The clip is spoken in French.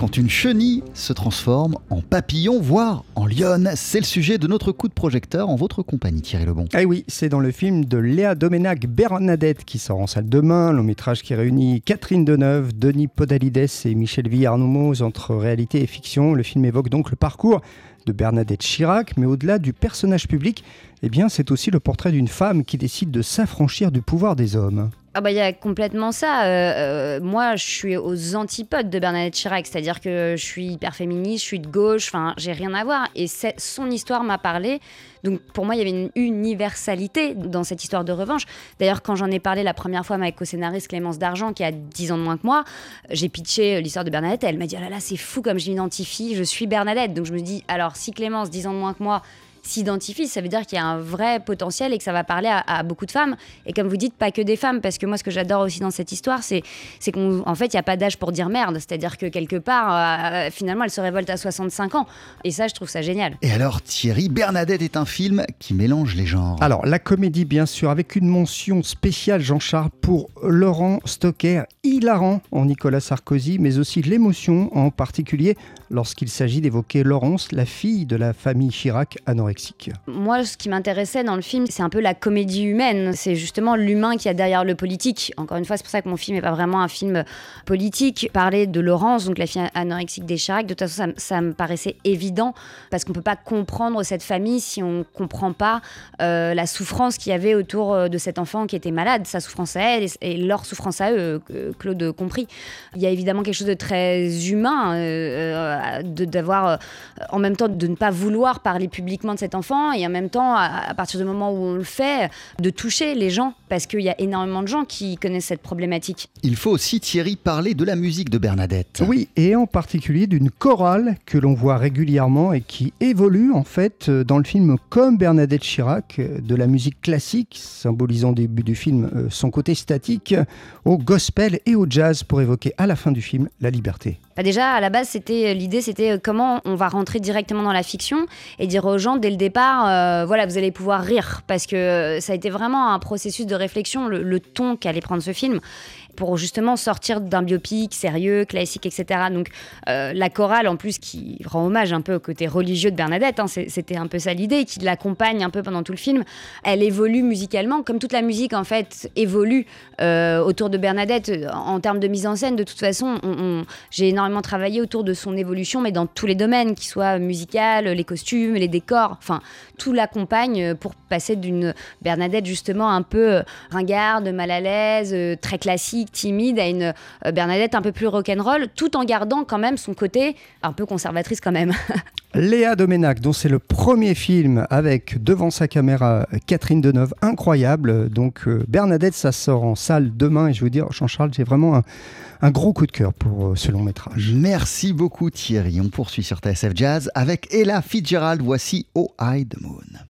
quand une chenille se transforme en papillon, voire en lionne. C'est le sujet de notre coup de projecteur en votre compagnie, Thierry Lebon. Ah oui, c'est dans le film de Léa Domenac Bernadette qui sort en salle demain, long métrage qui réunit Catherine Deneuve, Denis Podalides et Michel Villarnomoz entre réalité et fiction. Le film évoque donc le parcours de Bernadette Chirac, mais au-delà du personnage public, eh bien, c'est aussi le portrait d'une femme qui décide de s'affranchir du pouvoir des hommes. Ah bah il y a complètement ça. Euh, euh, moi, je suis aux antipodes de Bernadette Chirac, c'est-à-dire que je suis hyper féministe, je suis de gauche, enfin, j'ai rien à voir. Et son histoire m'a parlé. Donc pour moi, il y avait une universalité dans cette histoire de revanche. D'ailleurs, quand j'en ai parlé la première fois ma co-scénariste Clémence D'Argent, qui a 10 ans de moins que moi, j'ai pitché l'histoire de Bernadette. Elle m'a dit, ah là là, c'est fou comme je m'identifie, je suis Bernadette. Donc je me dis, alors si Clémence, 10 ans de moins que moi, s'identifie, ça veut dire qu'il y a un vrai potentiel et que ça va parler à, beaucoup de femmes. Et comme vous dites, pas que des femmes, parce que moi, ce que j'adore aussi dans cette histoire, c'est qu'en fait, il n'y a pas d'âge pour dire merde. C'est-à-dire que quelque part, euh, finalement, elle se révolte à 65 ans. Et ça, je trouve ça génial. Et alors, Thierry, Bernadette est un film qui mélange les genres. Alors, la comédie, bien sûr, avec une mention spéciale, Jean-Charles, pour Laurent Stocker, hilarant en Nicolas Sarkozy, mais aussi l'émotion, en particulier lorsqu'il s'agit d'évoquer Laurence, la fille de la famille Chirac Moi, ce qui m'intéressait dans le film, c'est un peu la comédie humaine. C'est justement l'humain qui a derrière le politique. Encore une fois, c'est pour ça que mon film n'est pas vraiment un film politique. Parler de Laurence, donc la fille anorexique des Chirac, de toute façon, ça, me paraissait évident parce qu'on ne peut pas comprendre cette famille si on ne comprend pas euh, la souffrance qu'il y avait autour euh, de cet enfant qui était malade, sa souffrance à elle et, leur souffrance à eux, Claude compris. Il y a évidemment quelque chose de très humain. Euh, d'avoir euh, en même temps de ne pas vouloir parler publiquement de cet enfant et en même temps à, partir du moment où on le fait de toucher les gens parce qu'il y a énormément de gens qui connaissent cette problématique. Il faut aussi Thierry parler de la musique de Bernadette. Oui et en particulier d'une chorale que l'on voit régulièrement et qui évolue en fait euh, dans le film comme Bernadette Chirac euh, de la musique classique symbolisant au début du film son côté statique au gospel et au jazz pour évoquer à la fin du film la liberté. Bah, déjà, à la base, c'était l'idée, c'était euh, comment on va rentrer directement dans la fiction et dire aux gens dès le départ, euh, voilà, vous allez pouvoir rire, parce que euh, ça a été vraiment un processus de réflexion, le, le ton qu'allait prendre ce film pour justement sortir d'un biopic sérieux, classique, etc. Donc euh, la chorale, en plus, qui rend hommage un peu au côté religieux de Bernadette, hein, c'était un peu ça l'idée, qui l'accompagne un peu pendant tout le film. Elle évolue musicalement, comme toute la musique, en fait, évolue euh, autour de Bernadette en termes de mise en scène. De toute façon, j'ai énormément travaillé autour de son évolution, mais dans tous les domaines, qu'ils soient musical, les costumes, les décors, enfin, tout l'accompagne pour passer d'une Bernadette justement un peu ringarde, mal à l'aise, très classique timide, à une euh, Bernadette un peu plus rock'n'roll, tout en gardant quand même son côté un peu conservatrice quand même. Léa Domenac, dont c'est le premier film avec devant sa caméra Catherine Deneuve, incroyable. Donc euh, Bernadette, ça sort en salle demain et je veux dire, Jean-Charles, j'ai vraiment un, gros coup de cœur pour euh, ce long métrage. Merci beaucoup Thierry. On poursuit sur TSF Jazz avec Ella Fitzgerald. Voici Oh I the Moon.